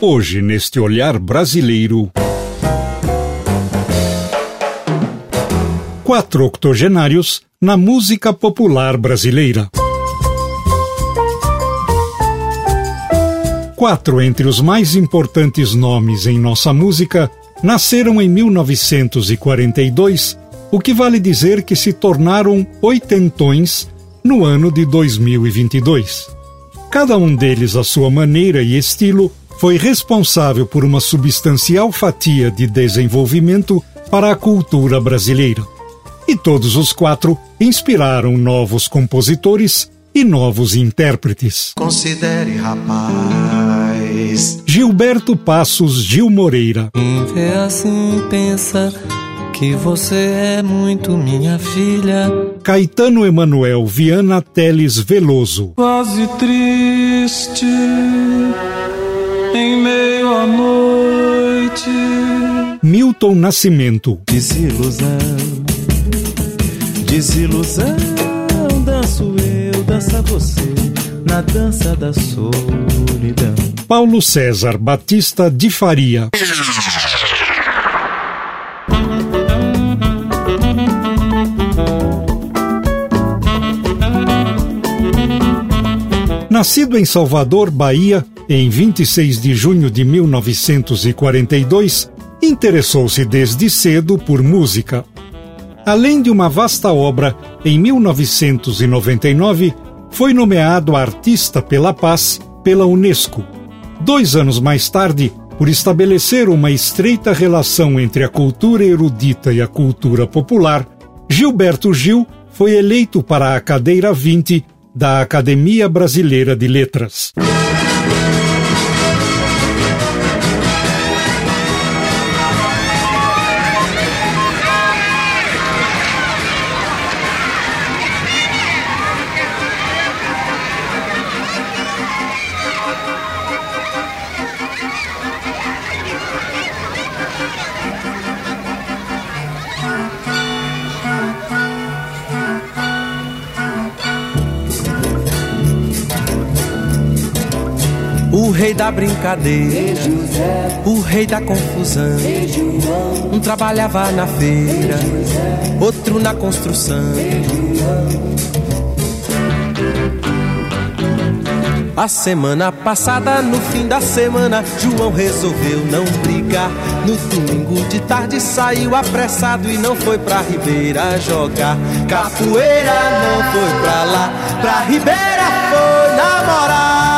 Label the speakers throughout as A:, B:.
A: Hoje, neste olhar brasileiro. Quatro octogenários na música popular brasileira. Quatro entre os mais importantes nomes em nossa música nasceram em 1942, o que vale dizer que se tornaram oitentões no ano de 2022. Cada um deles, à sua maneira e estilo, foi responsável por uma substancial fatia de desenvolvimento para a cultura brasileira. E todos os quatro inspiraram novos compositores e novos intérpretes.
B: Considere, rapaz.
A: Gilberto Passos Gil Moreira.
C: Quem vê assim pensa que você é muito minha filha.
A: Caetano Emanuel Viana Teles Veloso.
D: Quase triste em meio à noite.
A: Milton Nascimento.
E: Desilusão, desilusão, danço eu, dança você, na dança da solidão.
A: Paulo César Batista de Faria. Nascido em Salvador, Bahia, em 26 de junho de 1942, interessou-se desde cedo por música. Além de uma vasta obra, em 1999 foi nomeado Artista pela Paz pela Unesco. Dois anos mais tarde, por estabelecer uma estreita relação entre a cultura erudita e a cultura popular, Gilberto Gil foi eleito para a cadeira 20 da Academia Brasileira de Letras.
C: Rei da brincadeira, o rei da confusão. Um trabalhava na feira, outro na construção. A semana passada, no fim da semana, João resolveu não brigar. No domingo de tarde saiu apressado e não foi pra Ribeira jogar. Capoeira não foi pra lá, pra Ribeira foi namorar.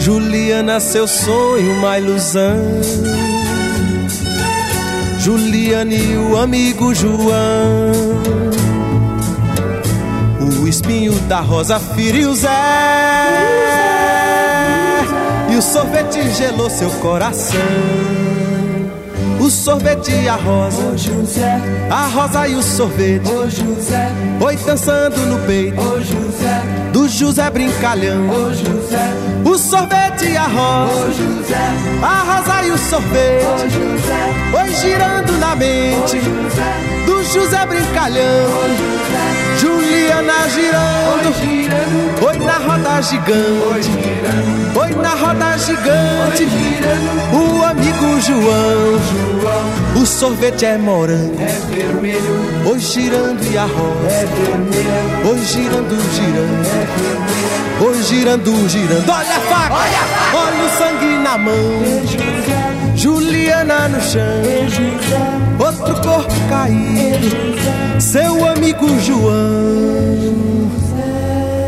C: Juliana, seu sonho, uma ilusão. Juliana e o amigo João. O espinho da rosa feriu Zé. E o sorvete gelou seu coração. O sorvete e a rosa.
F: Ô José,
C: A rosa e o sorvete.
F: ô José,
C: Oi dançando no peito
F: ô José,
C: do José Brincalhão.
F: ô José,
C: O sorvete e a
F: ô
C: rosa.
F: José,
C: A rosa e o
F: ô
C: sorvete.
F: José,
C: Oi girando na
F: ô
C: mente
F: José,
C: do José
F: ô
C: Brincalhão.
F: José,
C: Girando. Oi na roda gigante, oi na roda gigante, o amigo João, o sorvete é morango, oi girando e a roda, oi girando, girando, oi girando, girando, olha a faca, olha o sangue na mão, Juliana no chão, outro corpo caído, seu amigo João.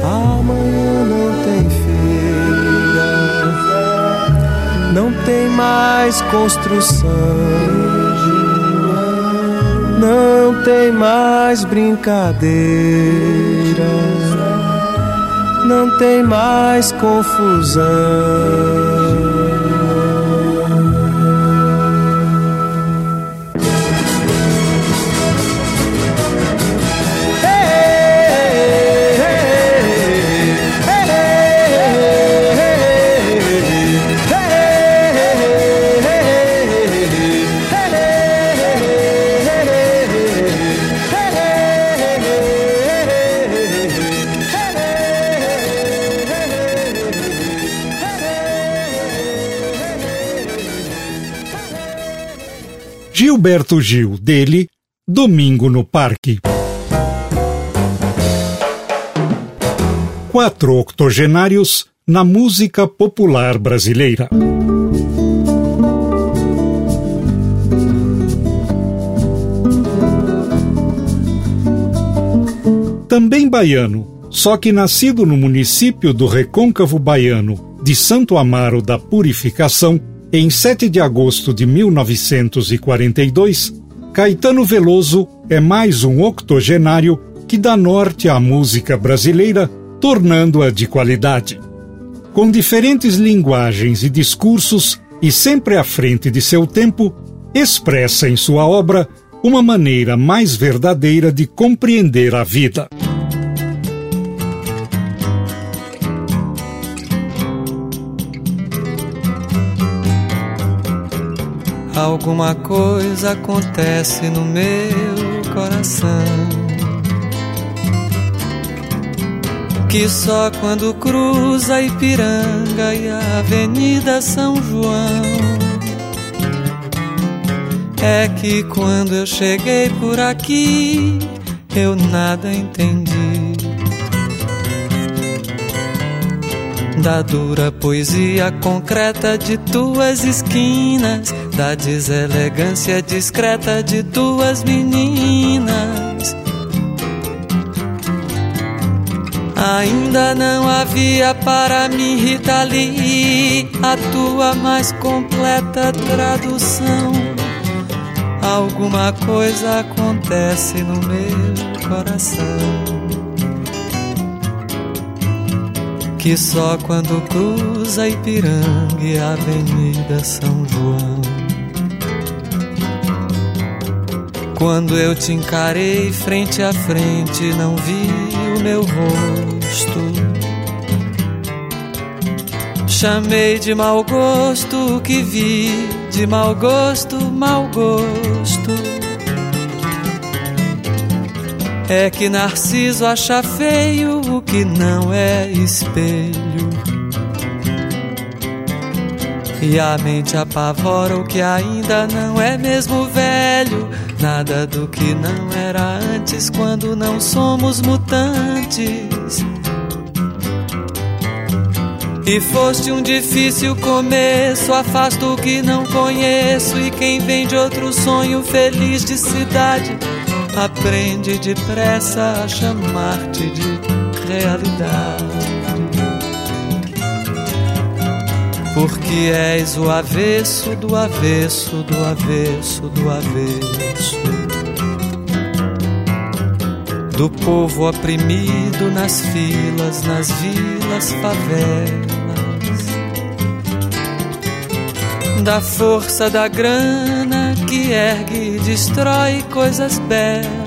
C: Amanhã não tem feira, não tem mais construção, não tem mais brincadeira, não tem mais confusão.
A: Gilberto Gil, dele, Domingo no Parque. Quatro octogenários na música popular brasileira. Também baiano, só que nascido no município do Recôncavo Baiano de Santo Amaro da Purificação, em 7 de agosto de 1942, Caetano Veloso é mais um octogenário que dá norte à música brasileira, tornando-a de qualidade. Com diferentes linguagens e discursos e sempre à frente de seu tempo, expressa em sua obra uma maneira mais verdadeira de compreender a vida.
D: Alguma coisa acontece no meu coração. Que só quando cruza Ipiranga e a Avenida São João. É que quando eu cheguei por aqui, eu nada entendi. Da dura poesia concreta de tuas esquinas, da deselegância discreta de tuas meninas. Ainda não havia para mim, Rita Lee, a tua mais completa tradução. Alguma coisa acontece no meu coração. que só quando cruza Ipiranga e a Avenida São João. Quando eu te encarei frente a frente, não vi o meu rosto. Chamei de mau gosto o que vi, de mau gosto, mau gosto. É que Narciso acha feio o que não é espelho. E a mente apavora o que ainda não é mesmo velho. Nada do que não era antes quando não somos mutantes. E foste um difícil começo, afasto o que não conheço. E quem vem de outro sonho feliz de cidade aprende depressa a chamar-te de realidade. Porque és o avesso do avesso do avesso do avesso. Do povo oprimido nas filas, nas vilas, favelas. Da força da grana que ergue e destrói coisas belas,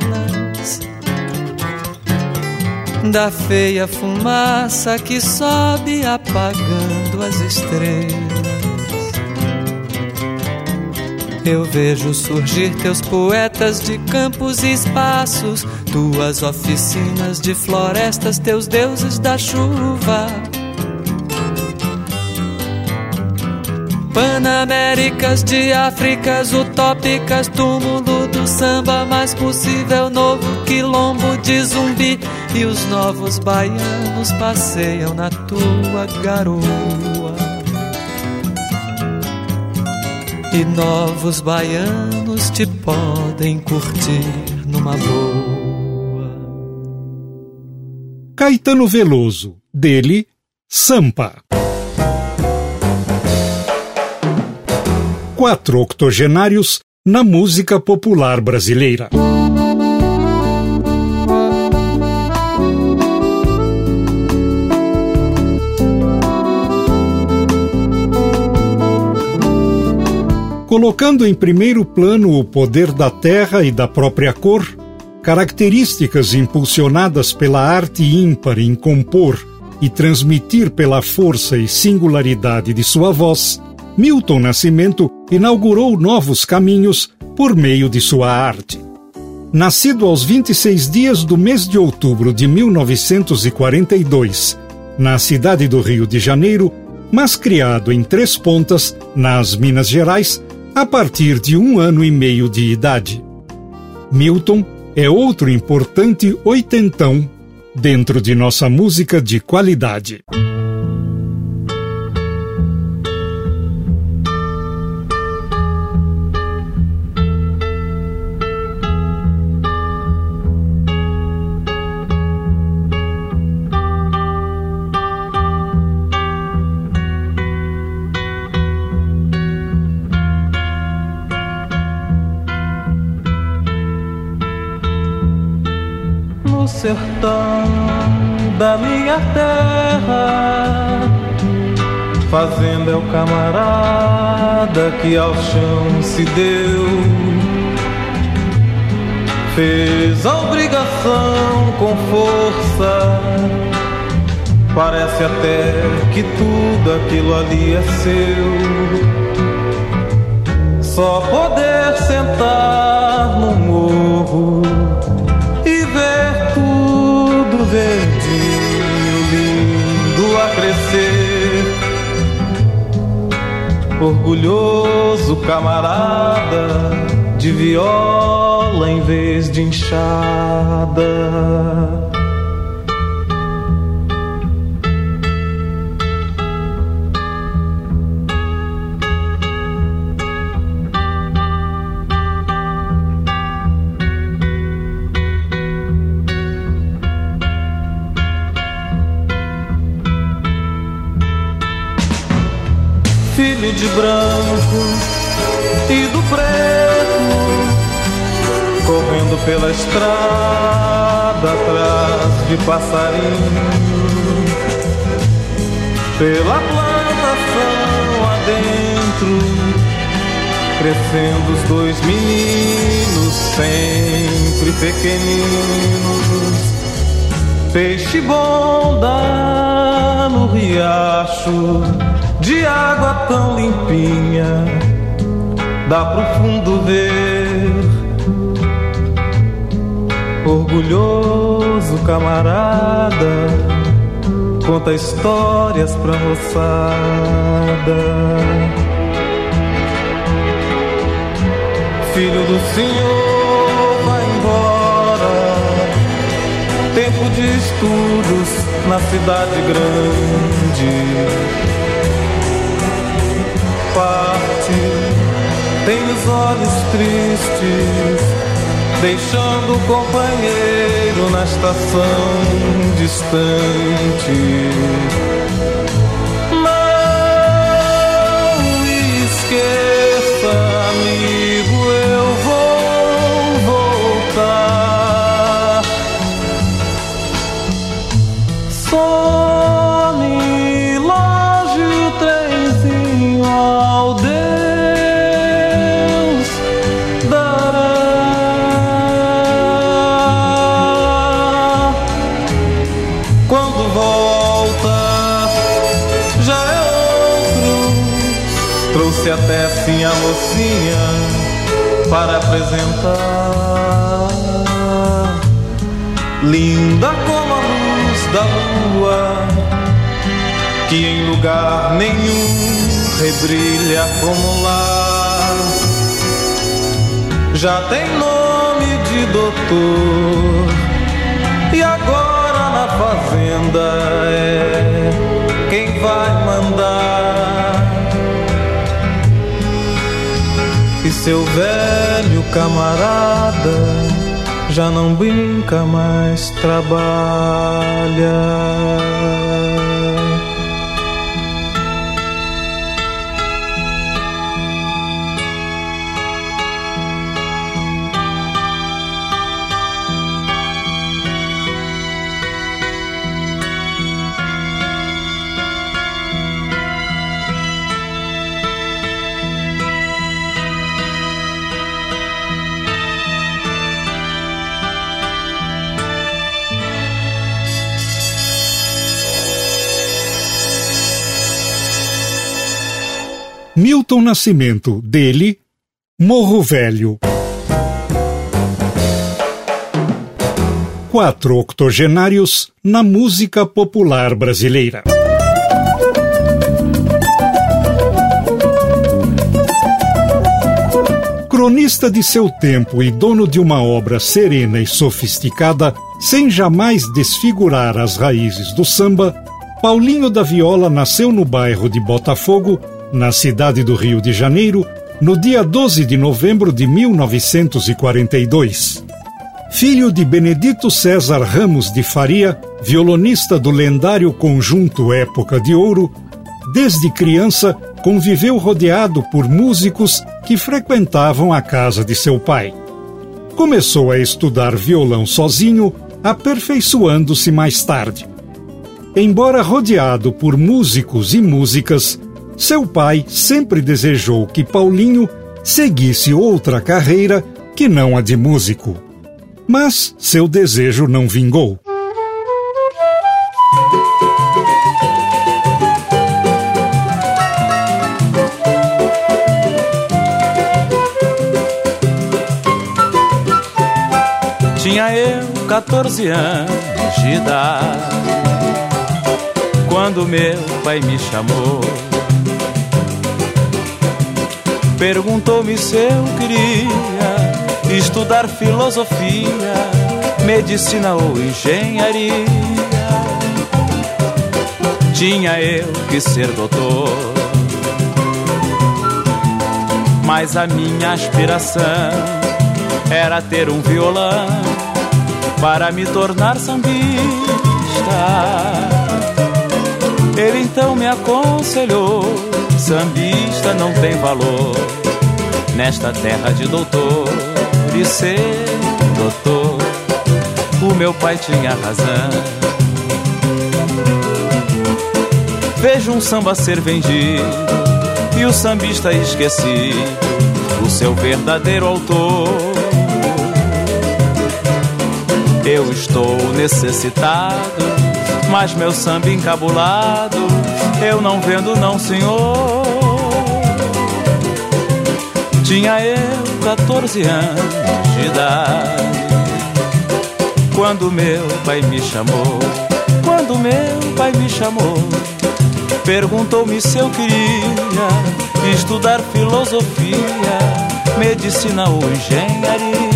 D: da feia fumaça que sobe apagando as estrelas. Eu vejo surgir teus poetas de campos e espaços, tuas oficinas de florestas, teus deuses da chuva. Panaméricas de Áfricas utópicas, túmulo do samba mais possível, novo quilombo de zumbi. E os novos baianos passeiam na tua garoa. E novos baianos te podem curtir numa boa.
A: Caetano Veloso, dele, Sampa. Quatro octogenários na música popular brasileira. Colocando em primeiro plano o poder da terra e da própria cor, características impulsionadas pela arte ímpar em compor e transmitir pela força e singularidade de sua voz, Milton Nascimento inaugurou novos caminhos por meio de sua arte. Nascido aos 26 dias do mês de outubro de 1942, na cidade do Rio de Janeiro, mas criado em Três Pontas, nas Minas Gerais, a partir de um ano e meio de idade. Milton é outro importante oitentão dentro de nossa música de qualidade.
B: Sertão da minha terra. Fazenda é o camarada que ao chão se deu. Fez a obrigação com força. Parece até que tudo aquilo ali é seu. Só poder sentar no morro Orgulhoso camarada de viola em vez de enxada. De branco e do preto, correndo pela estrada atrás de passarinho, pela plantação adentro, crescendo os dois meninos sempre pequeninos. Peixe bom dá no riacho de água tão limpinha, dá pro fundo ver. Orgulhoso camarada, conta histórias pra moçada. Filho do Senhor, vai embora. Tempo de estudos na cidade grande tem os olhos tristes, deixando o companheiro na estação distante.
E: Mocinha para apresentar. Linda como a luz da lua, que em lugar nenhum rebrilha como lá. Já tem nome de doutor, e agora na fazenda é quem vai mandar. Seu velho camarada já não brinca mais, trabalha.
A: Milton Nascimento, dele, Morro Velho. Quatro octogenários na música popular brasileira. Cronista de seu tempo e dono de uma obra serena e sofisticada, sem jamais desfigurar as raízes do samba, Paulinho da Viola nasceu no bairro de Botafogo na cidade do Rio de Janeiro, no dia 12 de novembro de 1942. Filho de Benedito César Ramos de Faria, violonista do lendário conjunto Época de Ouro, desde criança conviveu rodeado por músicos que frequentavam a casa de seu pai. Começou a estudar violão sozinho, aperfeiçoando-se mais tarde. Embora rodeado por músicos e músicas, seu pai sempre desejou que Paulinho seguisse outra carreira que não a de músico. Mas seu desejo não vingou.
E: Tinha eu 14 anos de idade quando meu pai me chamou Perguntou-me se eu queria estudar filosofia, medicina ou engenharia. Tinha eu que ser doutor, mas a minha aspiração era ter um violão para me tornar sambista. Ele então me aconselhou Sambista não tem valor nesta terra de doutor e ser doutor. O meu pai tinha razão. Vejo um samba ser vendido e o sambista esquecido, o seu verdadeiro autor. Eu estou necessitado, mas meu samba encabulado eu não vendo, não, senhor. Tinha eu 14 anos de idade. Quando meu pai me chamou, quando meu pai me chamou, perguntou-me se eu queria estudar filosofia, medicina ou engenharia.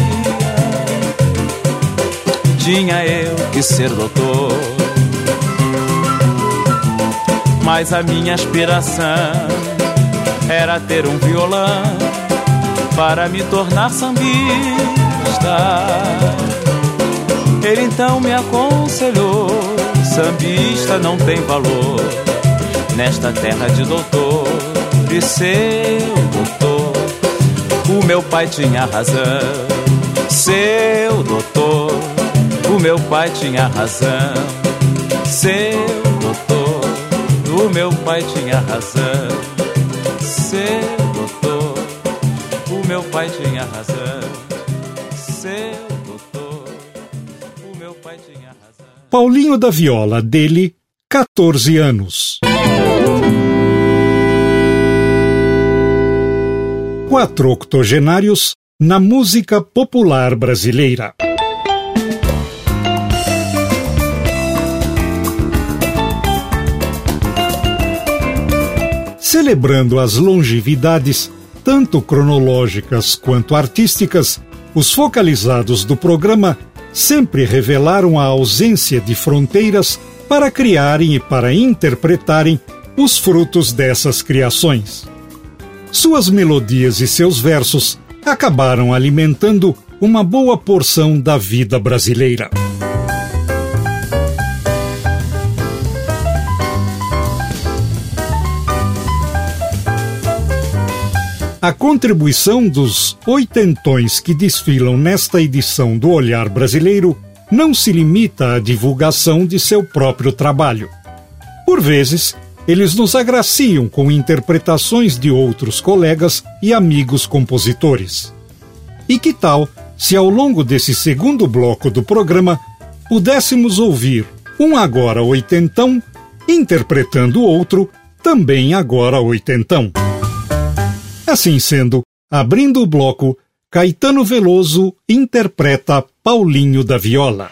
E: Tinha eu que ser doutor mas a minha aspiração era ter um violão para me tornar sambista. Ele então me aconselhou: sambista não tem valor nesta terra de doutor e seu doutor. O meu pai tinha razão, seu doutor. O meu pai tinha razão, seu o meu pai tinha razão, seu doutor. O meu pai tinha razão, seu doutor. O meu pai tinha razão.
A: Paulinho da Viola, dele, 14 anos. Quatro octogenários na música popular brasileira. Celebrando as longevidades, tanto cronológicas quanto artísticas, os focalizados do programa sempre revelaram a ausência de fronteiras para criarem e para interpretarem os frutos dessas criações. Suas melodias e seus versos acabaram alimentando uma boa porção da vida brasileira. A contribuição dos oitentões que desfilam nesta edição do Olhar Brasileiro não se limita à divulgação de seu próprio trabalho. Por vezes, eles nos agraciam com interpretações de outros colegas e amigos compositores. E que tal se ao longo desse segundo bloco do programa pudéssemos ouvir um agora oitentão interpretando outro também agora oitentão? Assim sendo, abrindo o bloco, Caetano Veloso interpreta Paulinho da Viola.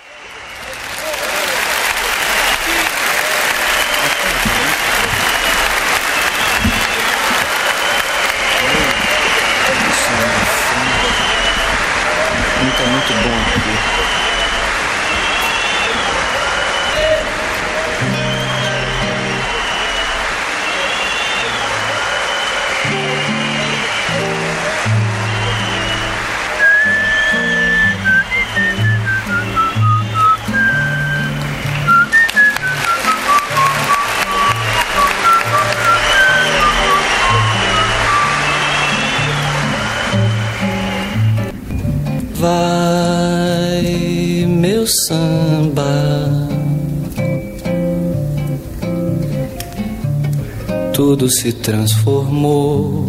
D: Tudo se transformou.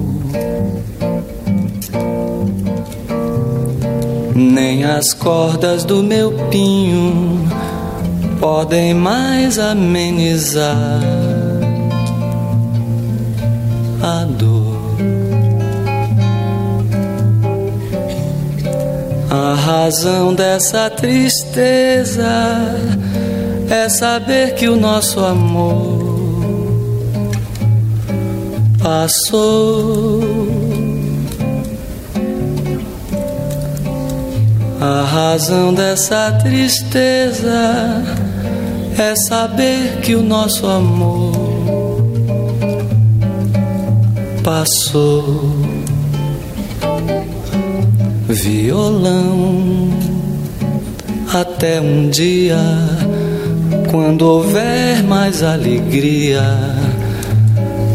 D: Nem as cordas do meu pinho podem mais amenizar a dor. A razão dessa tristeza é saber que o nosso amor passou. A razão dessa tristeza é saber que o nosso amor passou. Violão, até um dia, quando houver mais alegria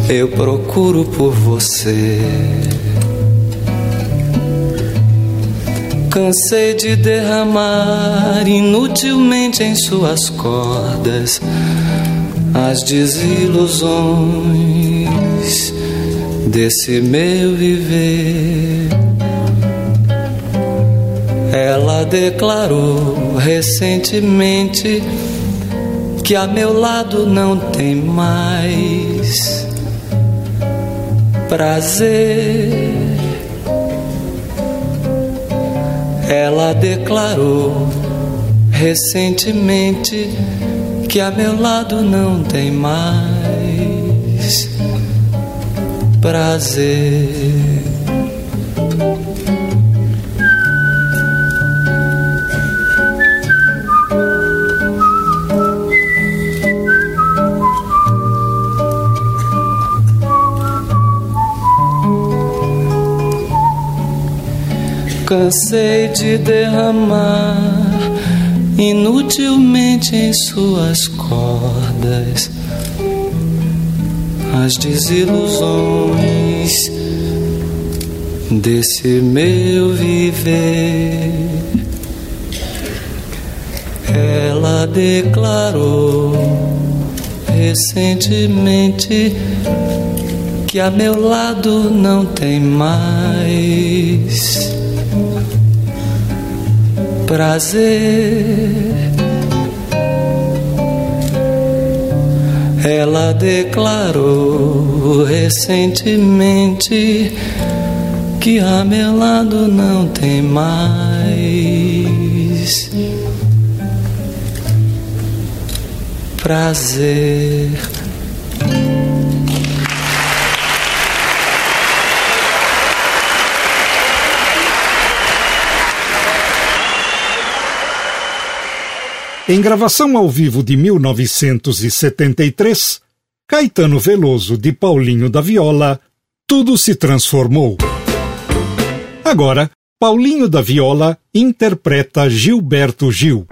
D: eu procuro por você. Cansei de derramar inutilmente em suas cordas as desilusões desse meu viver. Ela declarou recentemente que a meu lado não tem mais prazer. Ela declarou recentemente que a meu lado não tem mais prazer. Cansei de derramar inutilmente em suas cordas as desilusões desse meu viver. Ela declarou recentemente que a meu lado não tem mais prazer. Ela declarou recentemente que ramelado não tem mais prazer.
G: Em gravação ao vivo de 1973, Caetano Veloso de Paulinho da Viola, tudo se transformou. Agora, Paulinho da Viola interpreta Gilberto Gil.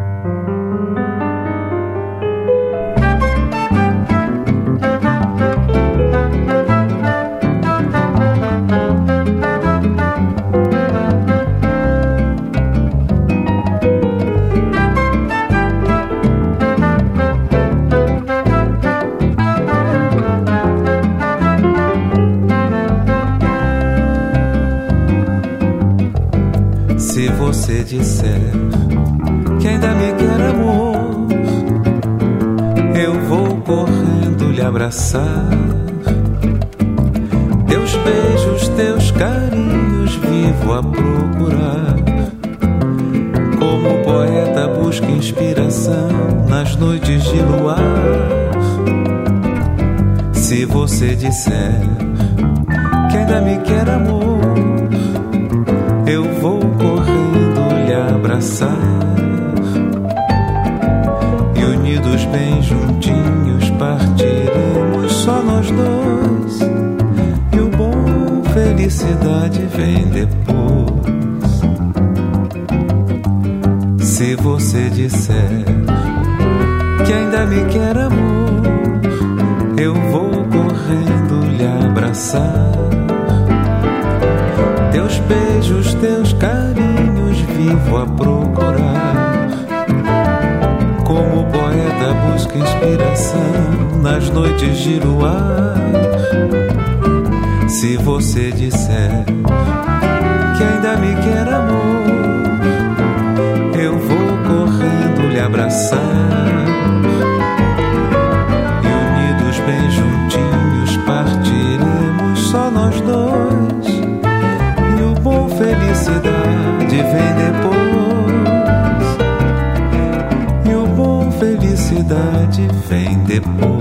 A: Vem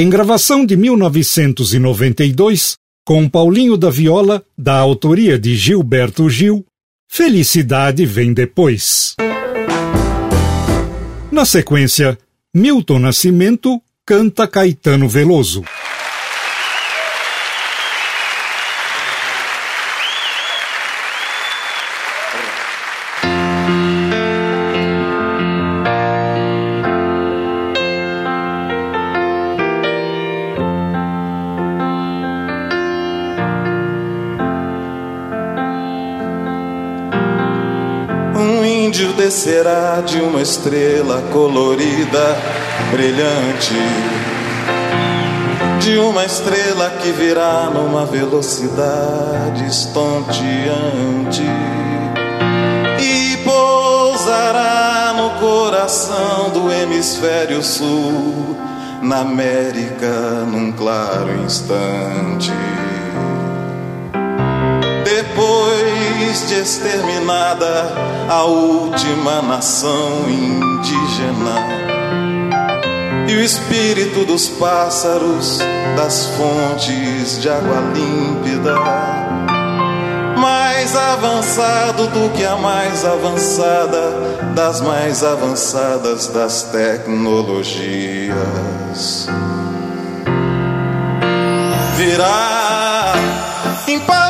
G: Em gravação de 1992, com Paulinho da Viola, da autoria de Gilberto Gil, Felicidade vem depois. Na sequência, Milton Nascimento canta Caetano Veloso.
H: Será de uma estrela colorida, brilhante. De uma estrela que virá numa velocidade estonteante e pousará no coração do hemisfério sul, na América, num claro instante. De exterminada a última nação indígena e o espírito dos pássaros das fontes de água límpida. Mais avançado do que a mais avançada das mais avançadas das tecnologias. Virá impávido que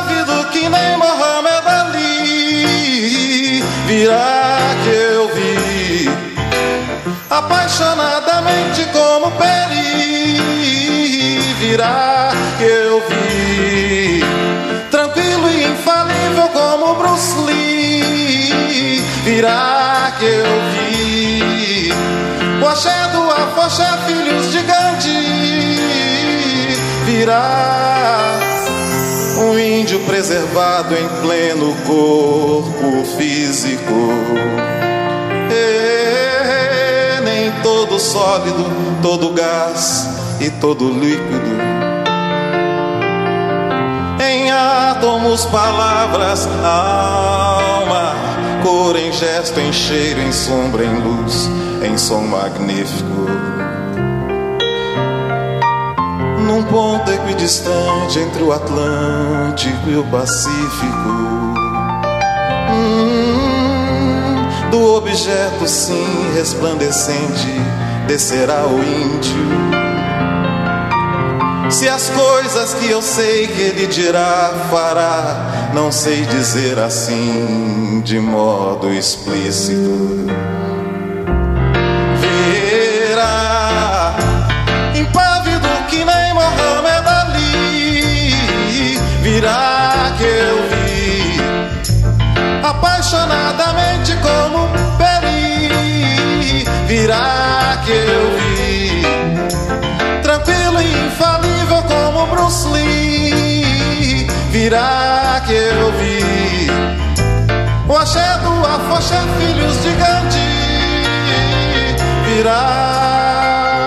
H: Virá que eu vi apaixonadamente como Peri. Virá que eu vi tranquilo e infalível como Bruce Lee. Virá que eu vi axé do Afoxé, filhos de Gandhi. Virá um índio preservado em pleno corpo físico. E nem todo sólido, todo gás e todo líquido. Em átomos, palavras, alma, cor em gesto, em cheiro, em sombra, em luz, em som magnífico num ponto equidistante entre o Atlântico e o Pacífico. Hum, do objeto, sim, resplandecente, descerá o índio. Se as coisas que eu sei que ele dirá, fará, não sei dizer assim de modo explícito. Apaixonadamente como Peri, virá que eu vi. Tranquilo e infalível como Bruce Lee, virá que eu vi. O axé do Afoxé, filhos de Gandhi, virá.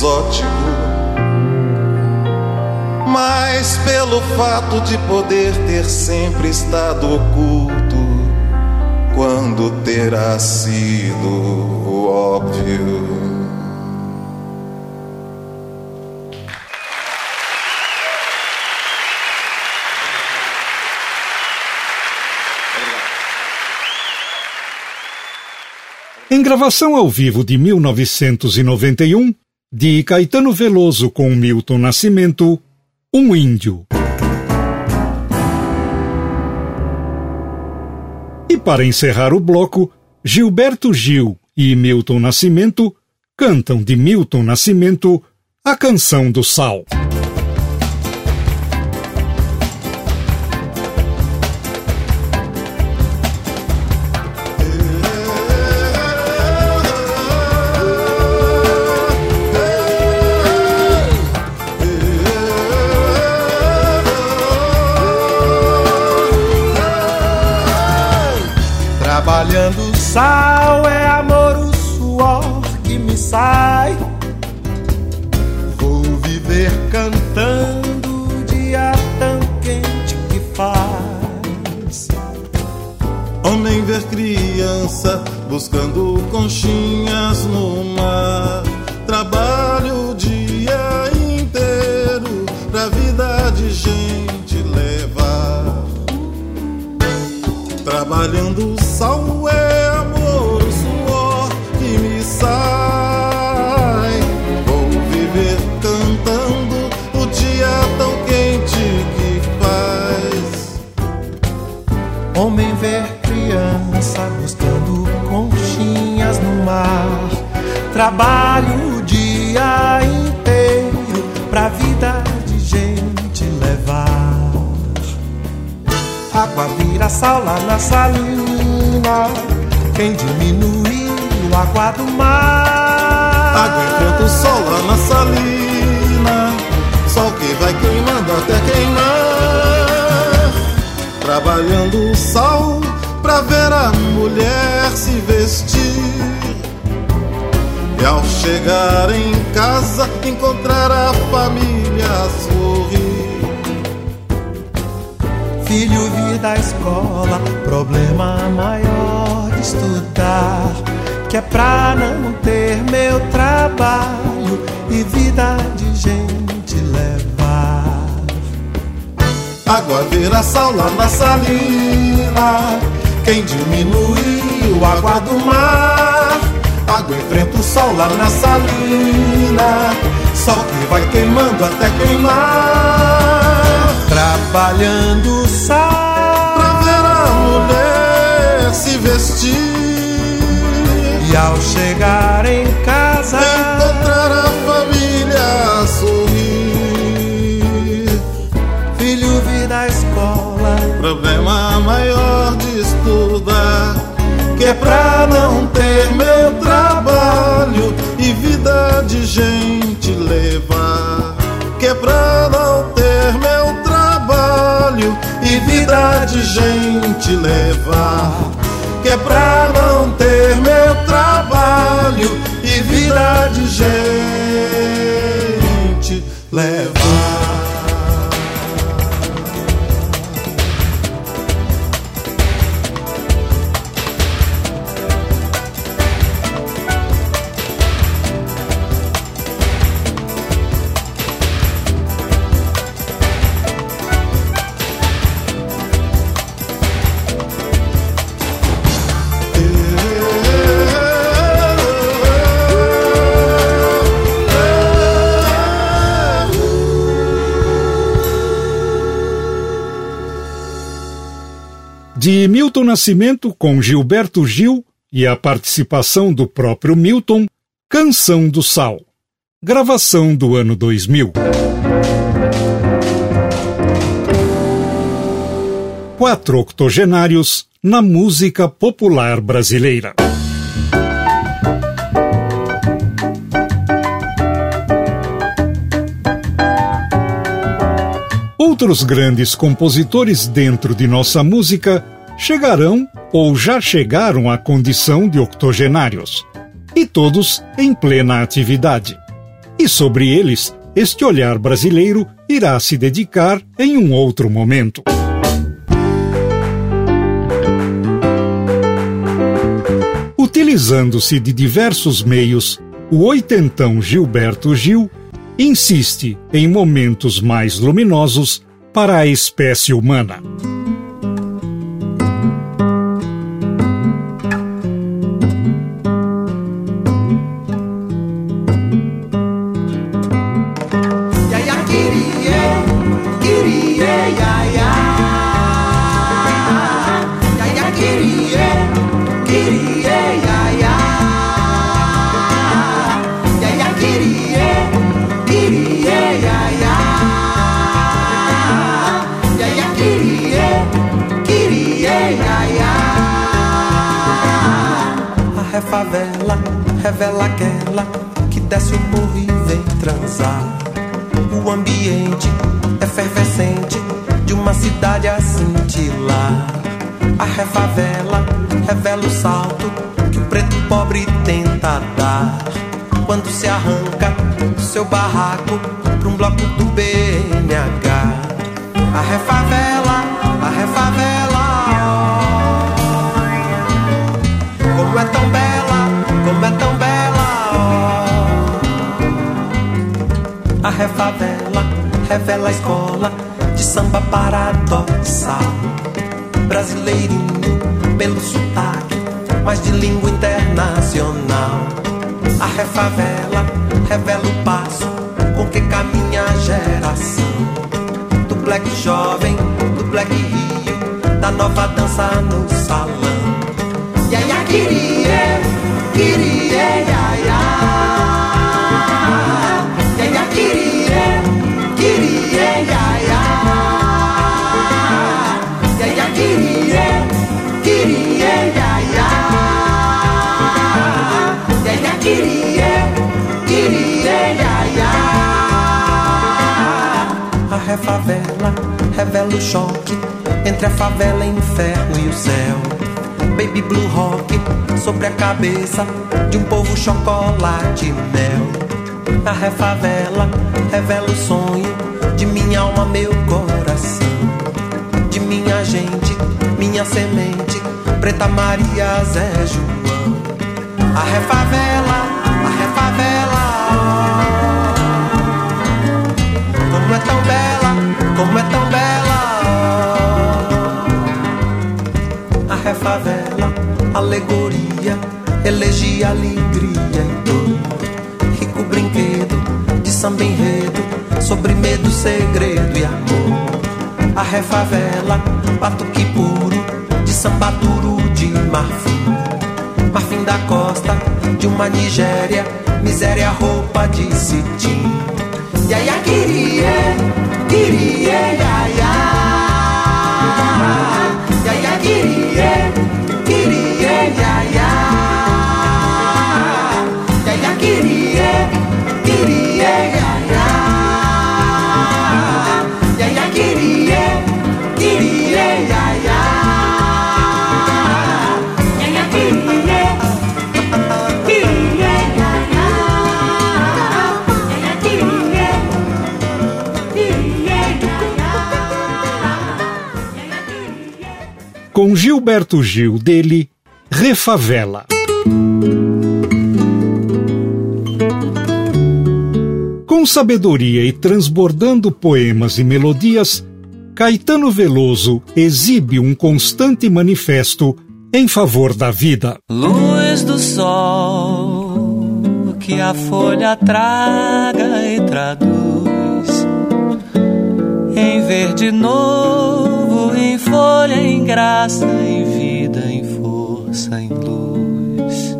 H: Exótico mas pelo fato de poder ter sempre estado oculto quando terá sido óbvio.
A: Em gravação ao vivo de 1991, de Caetano Veloso com Milton Nascimento, Um Índio. E para encerrar o bloco, Gilberto Gil e Milton Nascimento cantam de Milton Nascimento a canção do sal.
C: Sal lá na salina. Quem diminuiu a água do mar?
H: Água enfrenta o sol lá na salina. Sol que vai queimando até queimar. Trabalhando o sol pra ver a mulher se vestir. E ao chegar em casa, encontrar a família a
C: Filho vir da escola, problema maior de estudar. Que é pra não ter meu trabalho e vida de gente levar.
H: Água vira sal lá na salina. Quem diminuiu a água do mar? Água enfrenta o sol lá na salina. Sol que vai queimando até queimar.
C: Trabalhando sal
H: Pra ver a mulher se vestir.
C: e ao chegar em casa,
H: Encontrar a família a sorrir.
C: filho vir da escola.
H: Problema maior de estudar. Que é pra não ter meu trabalho e vida de gente levar. Que é pra não ter e vida de gente levar. Que é pra não ter meu
A: Nascimento com Gilberto Gil e a participação do próprio Milton, Canção do Sal. Gravação do ano 2000. Quatro octogenários na música popular brasileira. Outros grandes compositores dentro de nossa música chegarão ou já chegaram à condição de octogenários, e todos em plena atividade. E sobre eles, este olhar brasileiro irá se dedicar em um outro momento. Utilizando-se de diversos meios, o oitentão Gilberto Gil insiste em momentos mais luminosos para a espécie humana.
C: Quando se arranca seu barraco pra um bloco do BNH. A refavela, a refavela. Como é tão bela, como é tão bela. A refavela revela a escola de samba paradoxal. Brasileirinho pelo sotaque, mas de língua internacional. A refavela revela o passo com que caminha a geração. Do black jovem, do black rio, da nova dança no salão. Ya ya queria, queria, refavela revela o choque entre a favela, inferno e o céu. Baby blue rock sobre a cabeça de um povo chocolate mel. A refavela revela o sonho de minha alma, meu coração. De minha gente, minha semente, Preta Maria, Zé João. A refavela, a refavela. Como é tão bela, A refavela, alegoria, elegia, alegria e dor. Rico brinquedo de samba enredo, sobre medo, segredo e amor. A refavela, batuque puro, de samba duro de marfim. Marfim da costa, de uma Nigéria, miséria, roupa de cetim. Ya ya queria, queria, ya
A: Com Gilberto Gil, dele, Refavela. Com sabedoria e transbordando poemas e melodias, Caetano Veloso exibe um constante manifesto em favor da vida.
D: Luz do sol que a folha traga e traduz em verde novo, em folha, em graça, em vida, em força, em luz.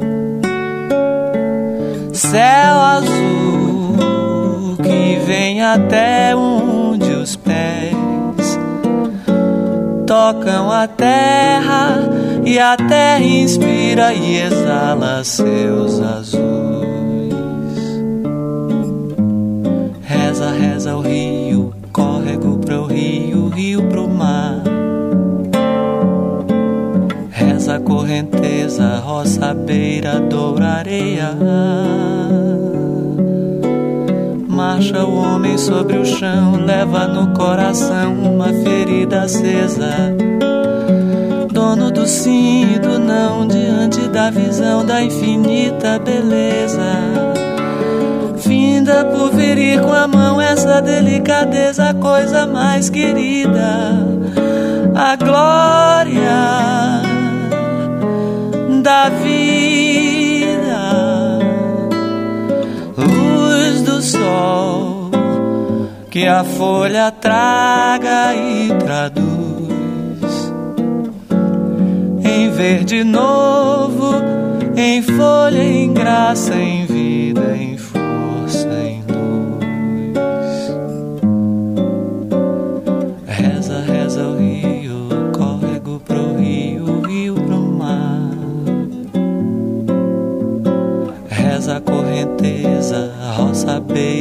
D: Céu azul que vem até onde os pés tocam a terra e a terra inspira e exala seus azuis. Reza, reza o rio, córrego pro rio, rio pro mar. Reza a correnteza, roça, beira, doura, areia. Marcha o homem sobre o chão, leva no coração uma ferida acesa. Dono do sim e do não, diante da visão da infinita beleza. Finda por ferir com a mão essa delicadeza, coisa mais querida. A glória da vida luz do sol que a folha traga e traduz em verde novo, em folha, em graça, em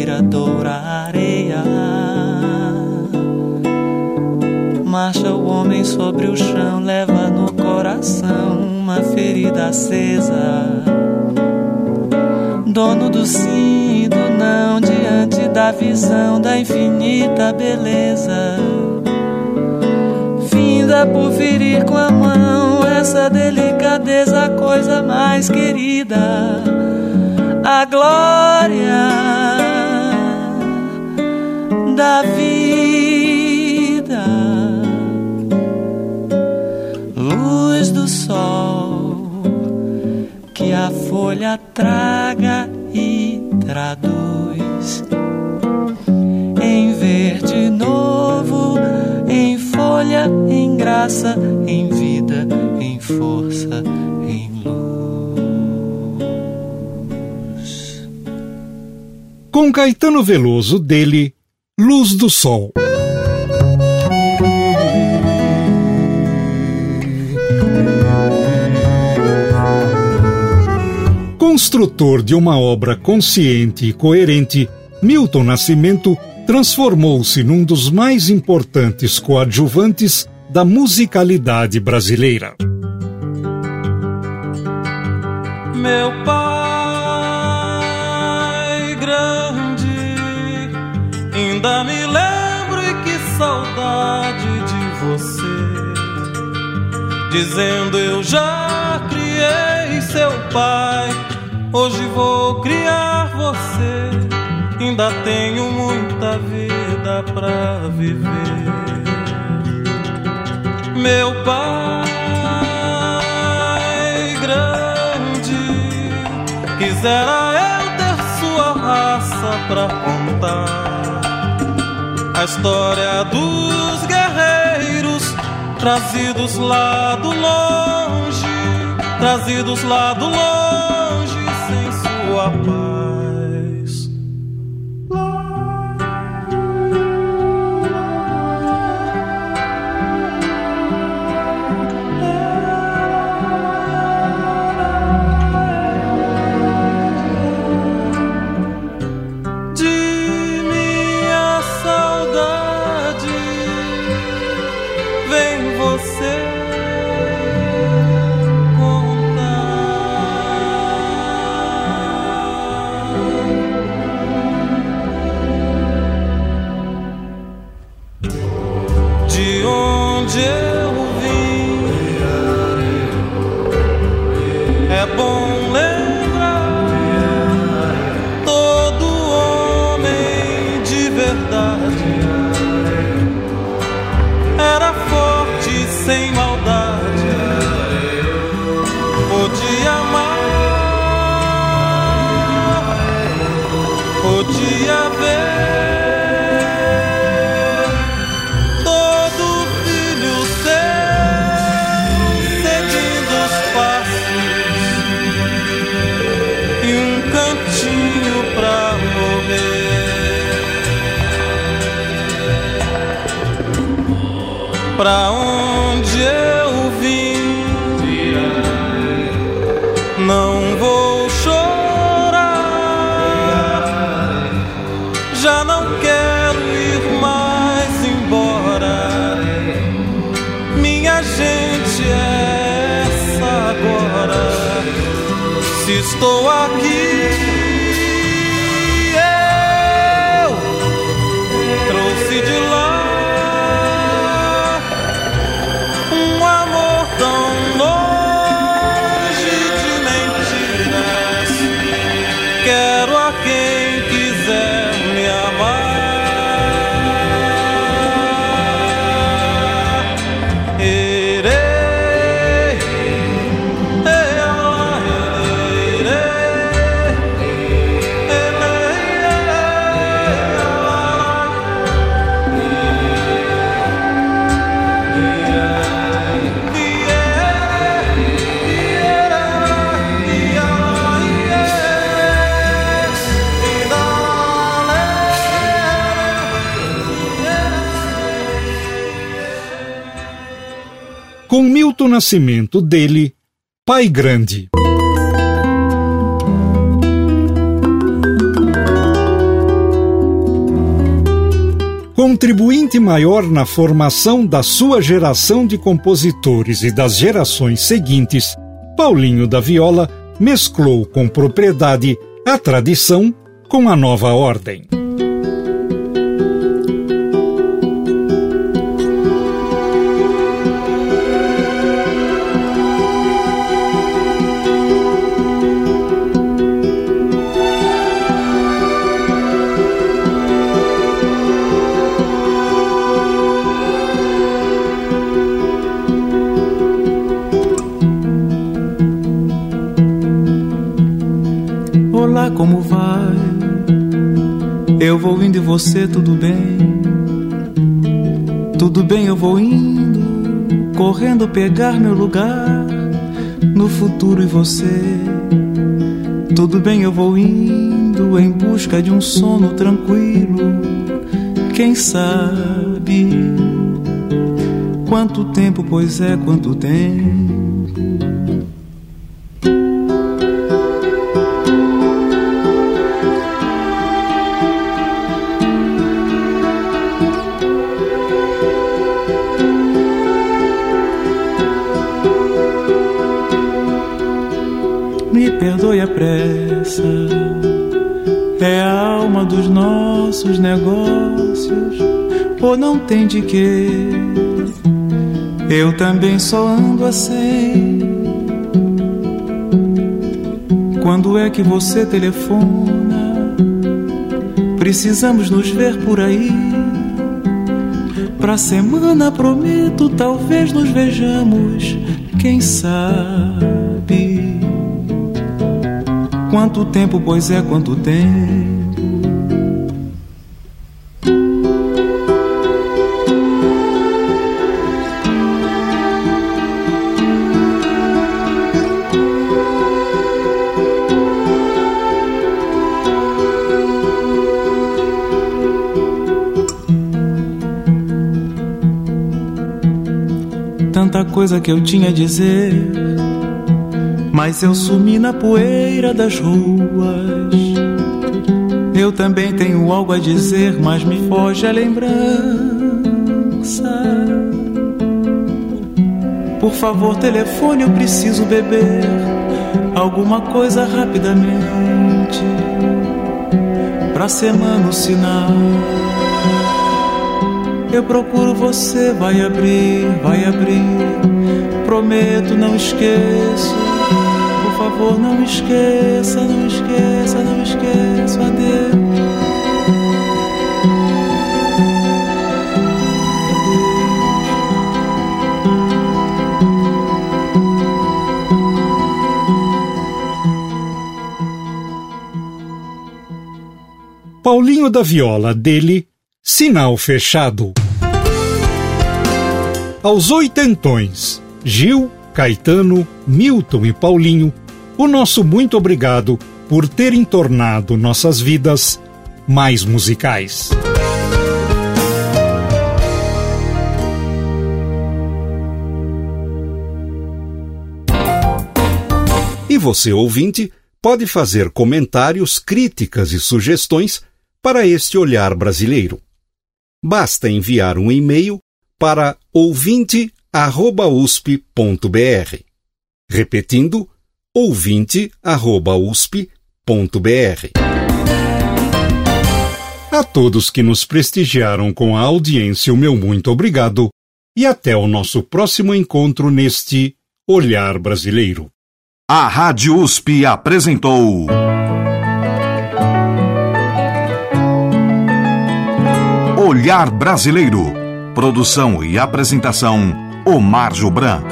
D: roça, beira, doura, areia. Marcha o homem sobre o chão, leva no coração uma ferida acesa. Dono do sim e do não, diante da visão da infinita beleza. Finda por ferir com a mão essa delicadeza, a coisa mais querida. A glória da vida, luz do sol que a folha traga e traduz em verde novo, em folha, em graça, em vida, em força, em luz.
A: Com Caetano Veloso dele Luz do Sol. Construtor de uma obra consciente e coerente, Milton Nascimento transformou-se num dos mais importantes coadjuvantes da musicalidade brasileira.
B: Meu pai Dizendo eu já criei seu pai, hoje vou criar você. Ainda tenho muita vida pra viver. Meu pai grande, quisera eu ter sua raça pra contar a história dos guerreiros trazidos lá trazidos lá do longe de onde eu
A: Milton Nascimento dele, Pai Grande. Contribuinte maior na formação da sua geração de compositores e das gerações seguintes, Paulinho da Viola mesclou com propriedade a tradição com a nova ordem.
E: Eu vou indo e você, tudo bem? Tudo bem, eu vou indo, correndo pegar meu lugar no futuro e você. Tudo bem, eu vou indo em busca de um sono tranquilo. Quem sabe quanto tempo, pois é, quanto tempo negócios, ou não tem de quê? Eu também só ando assim. Quando é que você telefona? Precisamos nos ver por aí. Pra semana prometo, talvez nos vejamos, quem sabe. Quanto tempo, pois é, quanto tempo. Coisa que eu tinha a dizer mas eu sumi na poeira das ruas. Eu também tenho algo a dizer, mas me foge a lembrança. Por favor, telefone, eu preciso beber alguma coisa rapidamente. Pra semana o sinal. Eu procuro você, vai abrir, vai abrir. Prometo, não esqueço favor, não esqueça, não esqueça, não esqueça, adeus.
A: Paulinho da Viola, dele, Sinal Fechado. Aos oitentões, Gil, Caetano, Milton e Paulinho o nosso muito obrigado por terem tornado nossas vidas mais musicais. E você, ouvinte, pode fazer comentários, críticas e sugestões para este olhar brasileiro. Basta enviar um e-mail para ouvinte@usp.br. Repetindo, ouvinte@usp.br. A todos que nos prestigiaram com a audiência, o meu muito obrigado e até o nosso próximo encontro neste Olhar Brasileiro.
I: A Rádio USP apresentou Olhar Brasileiro. Produção e apresentação Omar Jobran.